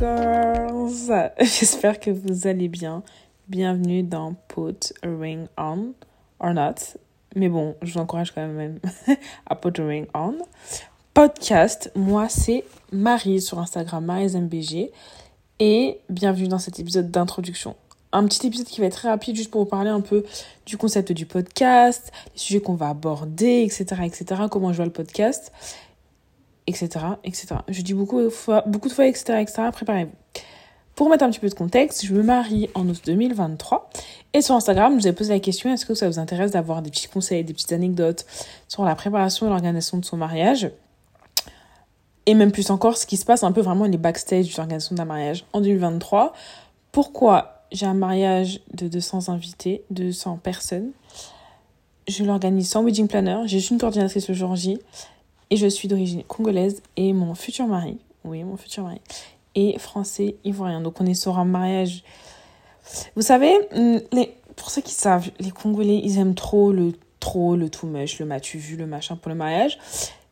voilà, j'espère que vous allez bien. Bienvenue dans Put a Ring On or Not. Mais bon, je vous encourage quand même à Put a Ring On. Podcast, moi c'est Marie sur Instagram, MariesMBG. Et bienvenue dans cet épisode d'introduction. Un petit épisode qui va être très rapide juste pour vous parler un peu du concept du podcast, les sujets qu'on va aborder, etc., etc., comment je vois le podcast etc., etc. Je dis beaucoup de fois, beaucoup de fois, etc., etc., préparez-vous. Pour mettre un petit peu de contexte, je me marie en août 2023 et sur Instagram, je vous ai posé la question est-ce que ça vous intéresse d'avoir des petits conseils, des petites anecdotes sur la préparation et l'organisation de son mariage? Et même plus encore ce qui se passe un peu vraiment les backstage de l'organisation d'un mariage en 2023. Pourquoi j'ai un mariage de 200 invités, 200 personnes? Je l'organise sans wedding planner, j'ai juste une coordinatrice le jour J et je suis d'origine congolaise et mon futur mari, oui, mon futur mari, est français ivoirien. Donc on est sur un mariage. Vous savez, les, pour ceux qui savent, les Congolais, ils aiment trop le trop, le tout much, le matu vu, le machin pour le mariage.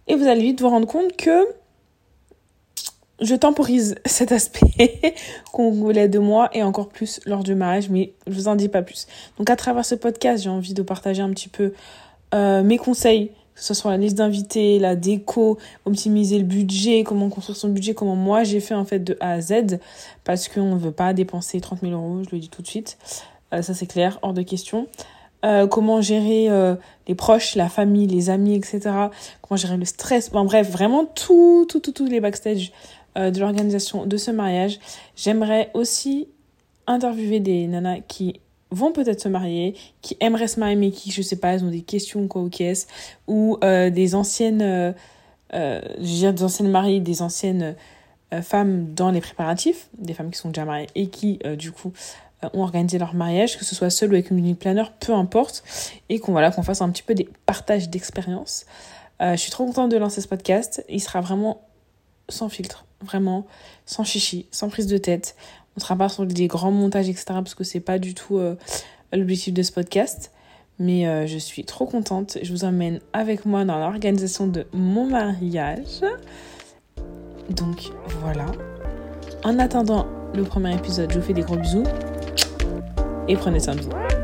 Et vous allez vite vous rendre compte que je temporise cet aspect congolais de moi et encore plus lors du mariage, mais je vous en dis pas plus. Donc à travers ce podcast, j'ai envie de partager un petit peu euh, mes conseils que ce soit la liste d'invités, la déco, optimiser le budget, comment construire son budget, comment moi j'ai fait en fait de A à Z, parce qu'on ne veut pas dépenser 30 000 euros, je le dis tout de suite, euh, ça c'est clair, hors de question. Euh, comment gérer euh, les proches, la famille, les amis, etc. Comment gérer le stress. Bon, bref, vraiment tout, tout, tout, tout les backstage de l'organisation de ce mariage. J'aimerais aussi interviewer des nanas qui vont peut-être se marier, qui aimeraient se marier mais qui, je sais pas, elles ont des questions quoi ou qu'est-ce, ou euh, des anciennes, euh, euh, je veux dire des anciennes mariées, des anciennes femmes dans les préparatifs, des femmes qui sont déjà mariées et qui, du coup, ont organisé leur mariage, que ce soit seul ou avec une unique planeur, peu importe, et qu'on voilà, qu'on fasse un petit peu des partages d'expériences. je suis trop contente de lancer ce podcast. Il sera vraiment sans filtre, vraiment sans chichi, sans prise de tête. On sera pas sur des grands montages, etc. Parce que c'est pas du tout euh, l'objectif de ce podcast. Mais euh, je suis trop contente. Je vous emmène avec moi dans l'organisation de mon mariage. Donc voilà. En attendant le premier épisode, je vous fais des gros bisous. Et prenez soin de vous.